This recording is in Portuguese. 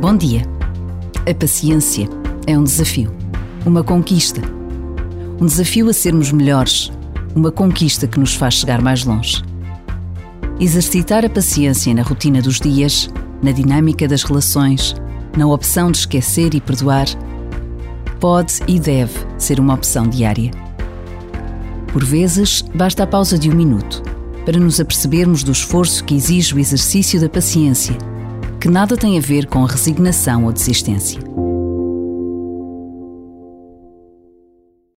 Bom dia. A paciência é um desafio, uma conquista. Um desafio a sermos melhores, uma conquista que nos faz chegar mais longe. Exercitar a paciência na rotina dos dias, na dinâmica das relações, na opção de esquecer e perdoar, pode e deve ser uma opção diária. Por vezes, basta a pausa de um minuto para nos apercebermos do esforço que exige o exercício da paciência, que nada tem a ver com resignação ou desistência.